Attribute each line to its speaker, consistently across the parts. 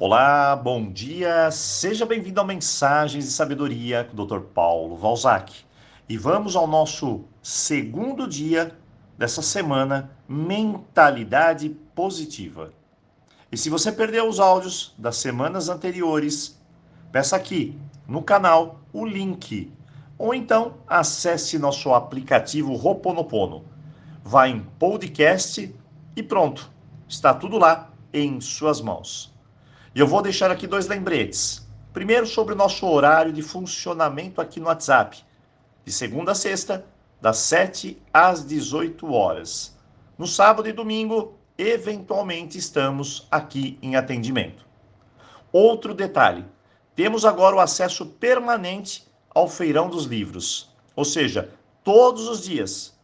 Speaker 1: Olá, bom dia, seja bem-vindo ao Mensagens de Sabedoria com o Dr. Paulo Valzac. E vamos ao nosso segundo dia dessa semana, Mentalidade Positiva. E se você perdeu os áudios das semanas anteriores, peça aqui no canal o link. Ou então acesse nosso aplicativo Roponopono. Vá em podcast e pronto, está tudo lá em suas mãos. E eu vou deixar aqui dois lembretes. Primeiro, sobre o nosso horário de funcionamento aqui no WhatsApp, de segunda a sexta, das 7 às 18 horas. No sábado e domingo, eventualmente estamos aqui em atendimento. Outro detalhe: temos agora o acesso permanente ao Feirão dos Livros, ou seja, todos os dias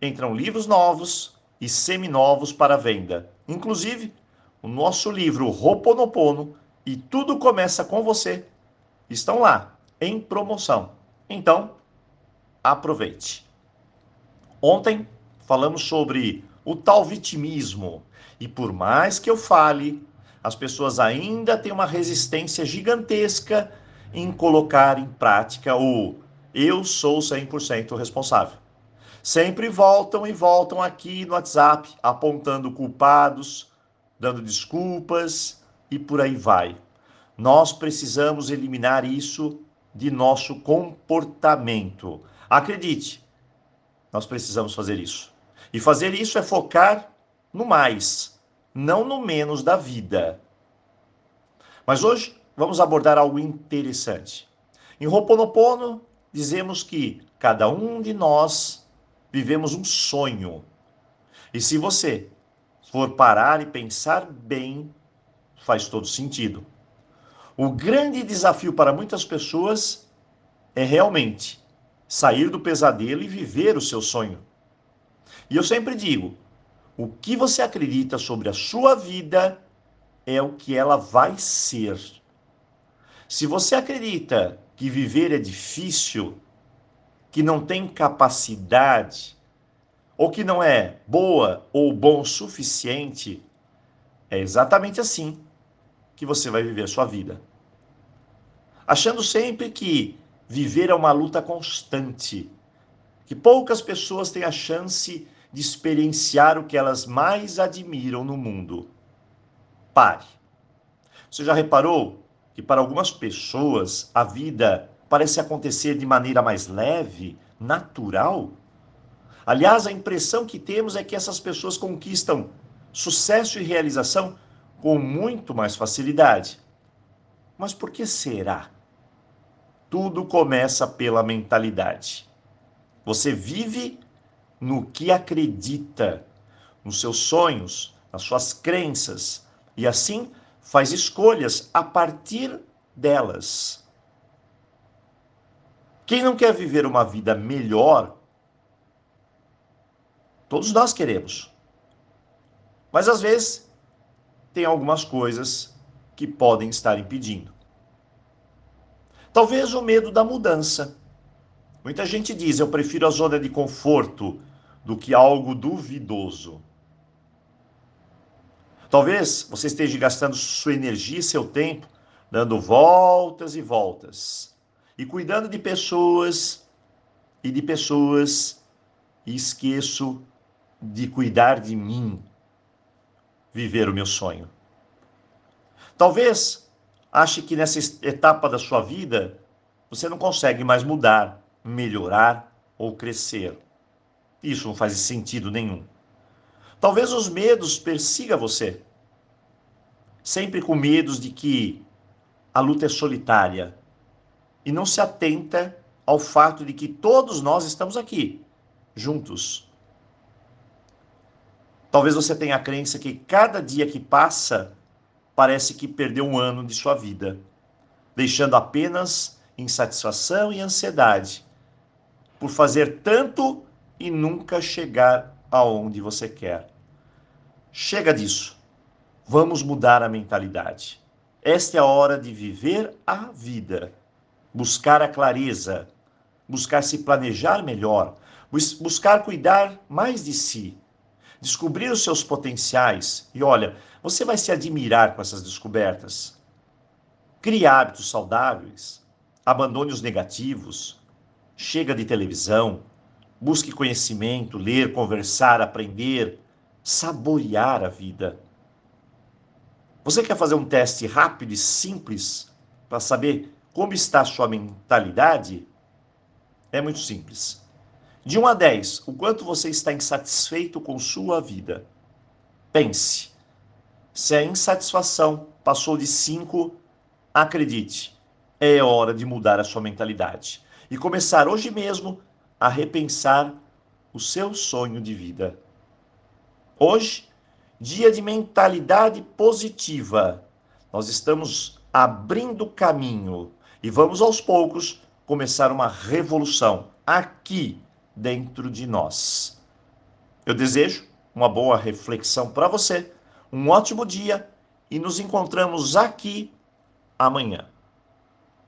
Speaker 1: entram livros novos e seminovos para venda. Inclusive, o nosso livro Roponopono e Tudo Começa com Você estão lá, em promoção. Então, aproveite. Ontem falamos sobre o tal vitimismo e por mais que eu fale, as pessoas ainda têm uma resistência gigantesca em colocar em prática o eu sou 100% responsável. Sempre voltam e voltam aqui no WhatsApp apontando culpados, dando desculpas e por aí vai. Nós precisamos eliminar isso de nosso comportamento. Acredite, nós precisamos fazer isso. E fazer isso é focar no mais, não no menos da vida. Mas hoje vamos abordar algo interessante. Em Ho'oponopono, dizemos que cada um de nós vivemos um sonho. E se você for parar e pensar bem, faz todo sentido. O grande desafio para muitas pessoas é realmente sair do pesadelo e viver o seu sonho. E eu sempre digo: o que você acredita sobre a sua vida é o que ela vai ser. Se você acredita que viver é difícil, que não tem capacidade, ou que não é boa ou bom o suficiente, é exatamente assim que você vai viver a sua vida. Achando sempre que viver é uma luta constante, que poucas pessoas têm a chance de experienciar o que elas mais admiram no mundo. Pare. Você já reparou que para algumas pessoas a vida parece acontecer de maneira mais leve, natural? Aliás, a impressão que temos é que essas pessoas conquistam sucesso e realização com muito mais facilidade. Mas por que será? Tudo começa pela mentalidade. Você vive no que acredita, nos seus sonhos, nas suas crenças, e assim faz escolhas a partir delas. Quem não quer viver uma vida melhor Todos nós queremos. Mas às vezes tem algumas coisas que podem estar impedindo. Talvez o medo da mudança. Muita gente diz: eu prefiro a zona de conforto do que algo duvidoso. Talvez você esteja gastando sua energia e seu tempo dando voltas e voltas e cuidando de pessoas e de pessoas e esqueço de cuidar de mim, viver o meu sonho. Talvez ache que nessa etapa da sua vida você não consegue mais mudar, melhorar ou crescer. Isso não faz sentido nenhum. Talvez os medos persigam você, sempre com medos de que a luta é solitária e não se atenta ao fato de que todos nós estamos aqui, juntos, Talvez você tenha a crença que cada dia que passa parece que perdeu um ano de sua vida, deixando apenas insatisfação e ansiedade por fazer tanto e nunca chegar aonde você quer. Chega disso. Vamos mudar a mentalidade. Esta é a hora de viver a vida, buscar a clareza, buscar se planejar melhor, buscar cuidar mais de si descobrir os seus potenciais e olha, você vai se admirar com essas descobertas. Crie hábitos saudáveis, abandone os negativos, chega de televisão, busque conhecimento, ler, conversar, aprender, saborear a vida. Você quer fazer um teste rápido e simples para saber como está a sua mentalidade? É muito simples. De 1 a 10, o quanto você está insatisfeito com sua vida? Pense. Se a insatisfação passou de 5, acredite, é hora de mudar a sua mentalidade e começar hoje mesmo a repensar o seu sonho de vida. Hoje, dia de mentalidade positiva. Nós estamos abrindo caminho e vamos aos poucos começar uma revolução aqui dentro de nós. Eu desejo uma boa reflexão para você, um ótimo dia e nos encontramos aqui amanhã.